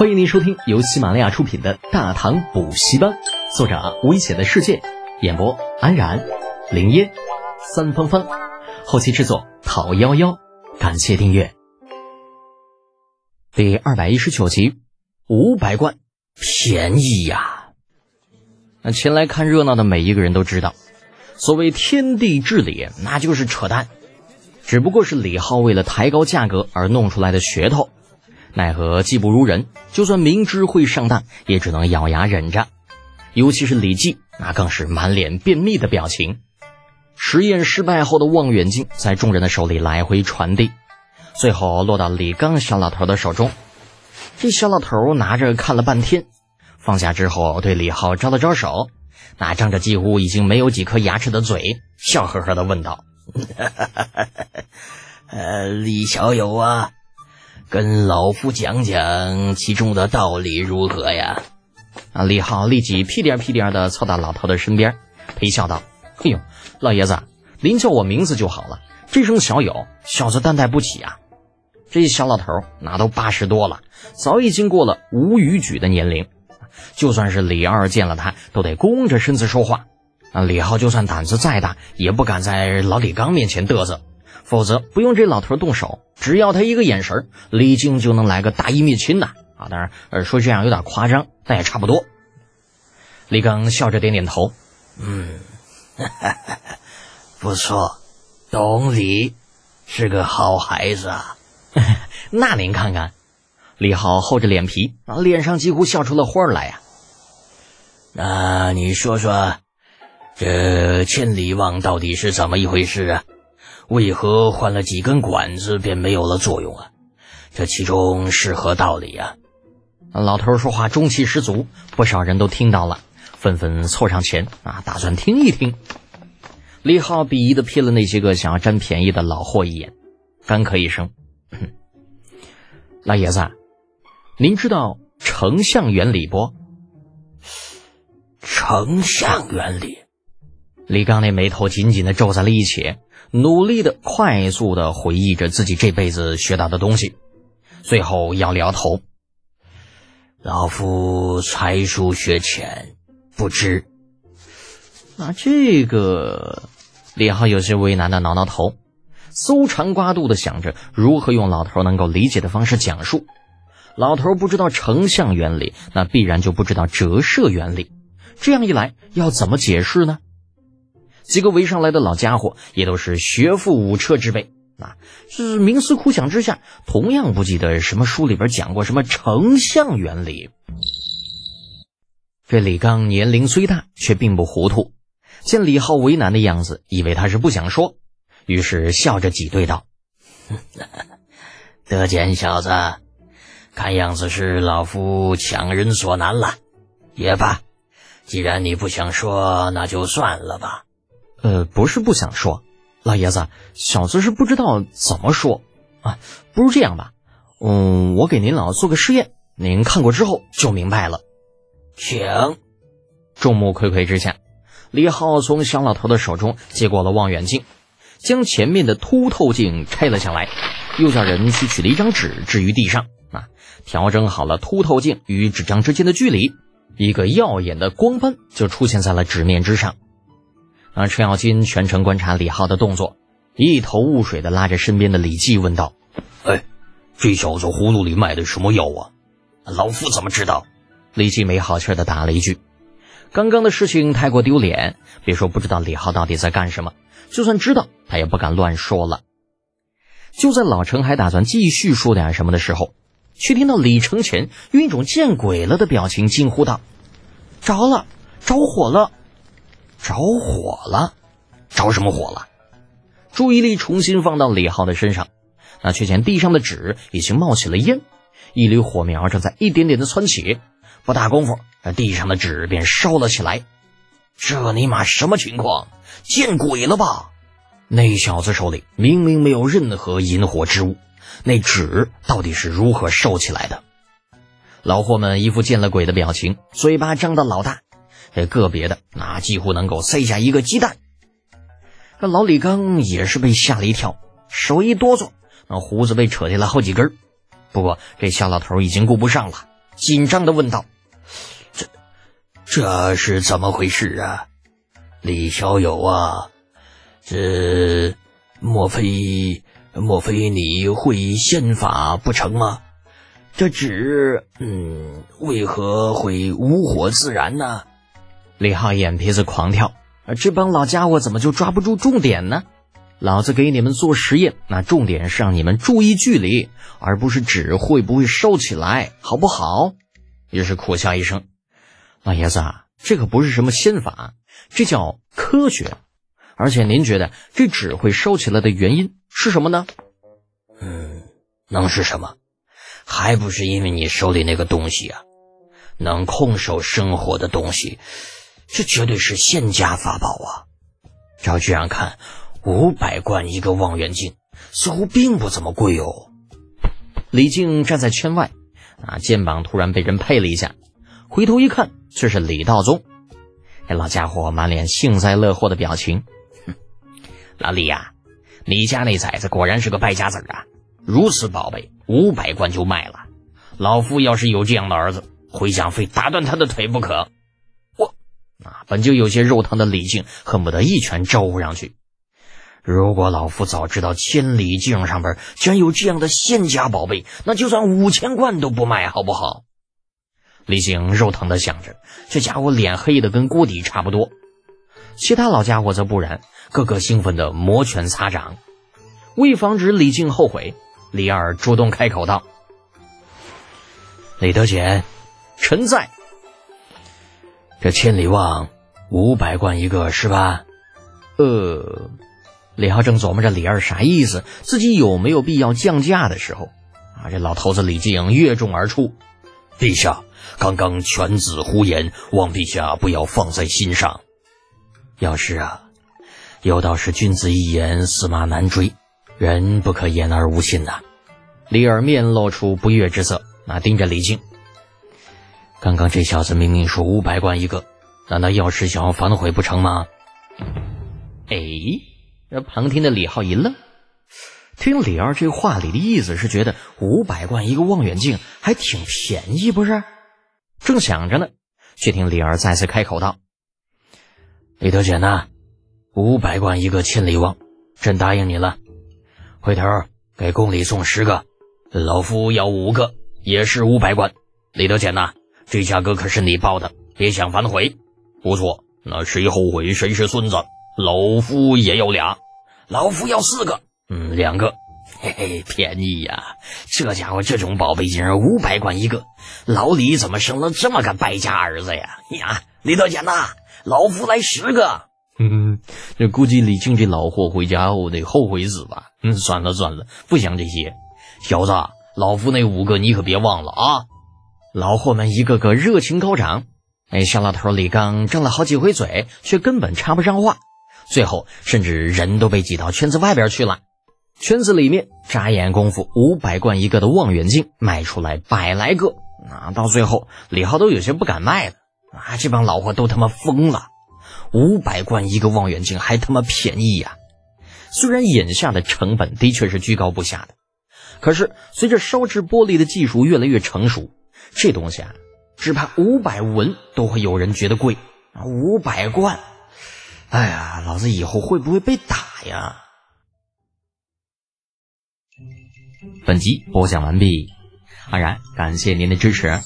欢迎您收听由喜马拉雅出品的《大唐补习班》，作者危险的世界，演播安然、林烟、三芳芳，后期制作讨幺幺，感谢订阅。第二百一十九集，五百贯，便宜呀！那前来看热闹的每一个人都知道，所谓天地至理，那就是扯淡，只不过是李浩为了抬高价格而弄出来的噱头。奈何技不如人，就算明知会上当，也只能咬牙忍着。尤其是李记，那更是满脸便秘的表情。实验失败后的望远镜在众人的手里来回传递，最后落到李刚小老头的手中。这小老头拿着看了半天，放下之后对李浩招了招手，那张着几乎已经没有几颗牙齿的嘴，笑呵呵的问道：“ 呃，李小友啊。”跟老夫讲讲其中的道理如何呀？啊！李浩立即屁颠屁颠的凑到老头的身边，陪笑道：“哎呦，老爷子，您叫我名字就好了。这声小友，小子担待不起啊。”这小老头那都八十多了，早已经过了无语举的年龄，就算是李二见了他，都得弓着身子说话。啊！李浩就算胆子再大，也不敢在老李刚面前嘚瑟。否则不用这老头动手，只要他一个眼神，李靖就能来个大义灭亲呐！啊，当然，呃，说这样有点夸张，但也差不多。李刚笑着点点头，嗯，不错，懂礼，是个好孩子啊。那您看看，李浩厚着脸皮，啊，脸上几乎笑出了花来呀。那你说说，这千里望到底是怎么一回事啊？为何换了几根管子便没有了作用啊？这其中是何道理呀？老头说话中气十足，不少人都听到了，纷纷凑上前啊，打算听一听。李浩鄙夷的瞥了那些个想要占便宜的老货一眼，干咳一声：“老爷子，您知道成像原理不？”成像原理。李刚那眉头紧紧的皱在了一起。努力的、快速的回忆着自己这辈子学到的东西，最后摇了摇头：“老夫才疏学浅，不知。”那这个，李浩有些为难的挠挠头，搜肠刮肚的想着如何用老头能够理解的方式讲述。老头不知道成像原理，那必然就不知道折射原理。这样一来，要怎么解释呢？几个围上来的老家伙也都是学富五车之辈啊，是冥思苦想之下，同样不记得什么书里边讲过什么成像原理。这李刚年龄虽大，却并不糊涂，见李浩为难的样子，以为他是不想说，于是笑着挤兑道：“ 得见小子，看样子是老夫强人所难了。也罢，既然你不想说，那就算了吧。”呃，不是不想说，老爷子，小子是不知道怎么说啊。不如这样吧，嗯，我给您老做个试验，您看过之后就明白了。请。众目睽睽之下，李浩从小老头的手中接过了望远镜，将前面的凸透镜拆了下来，又叫人去取了一张纸置于地上啊，调整好了凸透镜与纸张之间的距离，一个耀眼的光斑就出现在了纸面之上。而程咬金全程观察李浩的动作，一头雾水的拉着身边的李记问道：“哎，这小子葫芦里卖的什么药啊？老夫怎么知道？”李记没好气的答了一句：“刚刚的事情太过丢脸，别说不知道李浩到底在干什么，就算知道，他也不敢乱说了。”就在老程还打算继续说点什么的时候，却听到李承前用一种见鬼了的表情惊呼道：“着了，着火了！”着火了，着什么火了？注意力重新放到李浩的身上，那却见地上的纸已经冒起了烟，一缕火苗正在一点点的窜起。不大功夫，那地上的纸便烧了起来。这尼玛什么情况？见鬼了吧？那小子手里明明没有任何引火之物，那纸到底是如何烧起来的？老货们一副见了鬼的表情，嘴巴张得老大。这个别的那几乎能够塞下一个鸡蛋。这老李刚也是被吓了一跳，手一哆嗦，那胡子被扯下来好几根。不过这小老头已经顾不上了，紧张的问道：“这这是怎么回事啊？李小友啊，这莫非莫非你会仙法不成吗？这纸，嗯，为何会无火自燃呢？”李浩眼皮子狂跳，这帮老家伙怎么就抓不住重点呢？老子给你们做实验，那重点是让你们注意距离，而不是纸会不会烧起来，好不好？于是苦笑一声：“老爷子啊，这可不是什么心法，这叫科学。而且您觉得这纸会收起来的原因是什么呢？”“嗯，能是什么？还不是因为你手里那个东西啊，能控手生活的东西，这绝对是仙家法宝啊！照这样看。”五百贯一个望远镜，似乎并不怎么贵哦。李靖站在圈外，啊，肩膀突然被人拍了一下，回头一看，却是李道宗。这老家伙满脸幸灾乐祸的表情。哼，老李呀，你家那崽子果然是个败家子啊！如此宝贝，五百贯就卖了。老夫要是有这样的儿子，回想非打断他的腿不可。啊，本就有些肉疼的李靖，恨不得一拳招呼上去。如果老夫早知道千里镜上边居然有这样的仙家宝贝，那就算五千贯都不卖，好不好？李靖肉疼的想着，这家伙脸黑的跟锅底差不多。其他老家伙则不然，个个兴奋的摩拳擦掌。为防止李靖后悔，李二主动开口道：“李德简，臣在。这千里望五百贯一个是吧？呃。”李浩正琢磨着李二啥意思，自己有没有必要降价的时候，啊，这老头子李靖跃众而出：“陛下，刚刚犬子胡言，望陛下不要放在心上。要是啊，有道是君子一言，驷马难追，人不可言而无信呐。”李二面露出不悦之色，那盯着李靖：“刚刚这小子明明说五百贯一个，难道要是想要反悔不成吗？”哎。这旁听的李浩一愣，听李二这话里的意思是觉得五百贯一个望远镜还挺便宜，不是？正想着呢，却听李二再次开口道：“李德简呐，五百贯一个千里望，朕答应你了。回头给宫里送十个，老夫要五个，也是五百贯。李德简呐，这价格可是你报的，别想反悔。不错，那谁后悔谁是孙子。”老夫也要俩，老夫要四个，嗯，两个，嘿嘿，便宜呀！这家伙这种宝贝竟然五百贯一个，老李怎么生了这么个败家儿子呀？呀，李德简呐，老夫来十个。嗯，这估计李靖这老货回家后得后悔死吧？嗯，算了算了，不想这些。小子，老夫那五个你可别忘了啊！老货们一个个热情高涨。那，小老头李刚张了好几回嘴，却根本插不上话。最后，甚至人都被挤到圈子外边去了。圈子里面，眨眼功夫，五百贯一个的望远镜卖出来百来个。啊，到最后，李浩都有些不敢卖了。啊，这帮老货都他妈疯了！五百贯一个望远镜还他妈便宜呀！虽然眼下的成本的确是居高不下的，可是随着烧制玻璃的技术越来越成熟，这东西啊，只怕五百文都会有人觉得贵。啊，五百贯。哎呀，老子以后会不会被打呀？本集播讲完毕，安然感谢您的支持。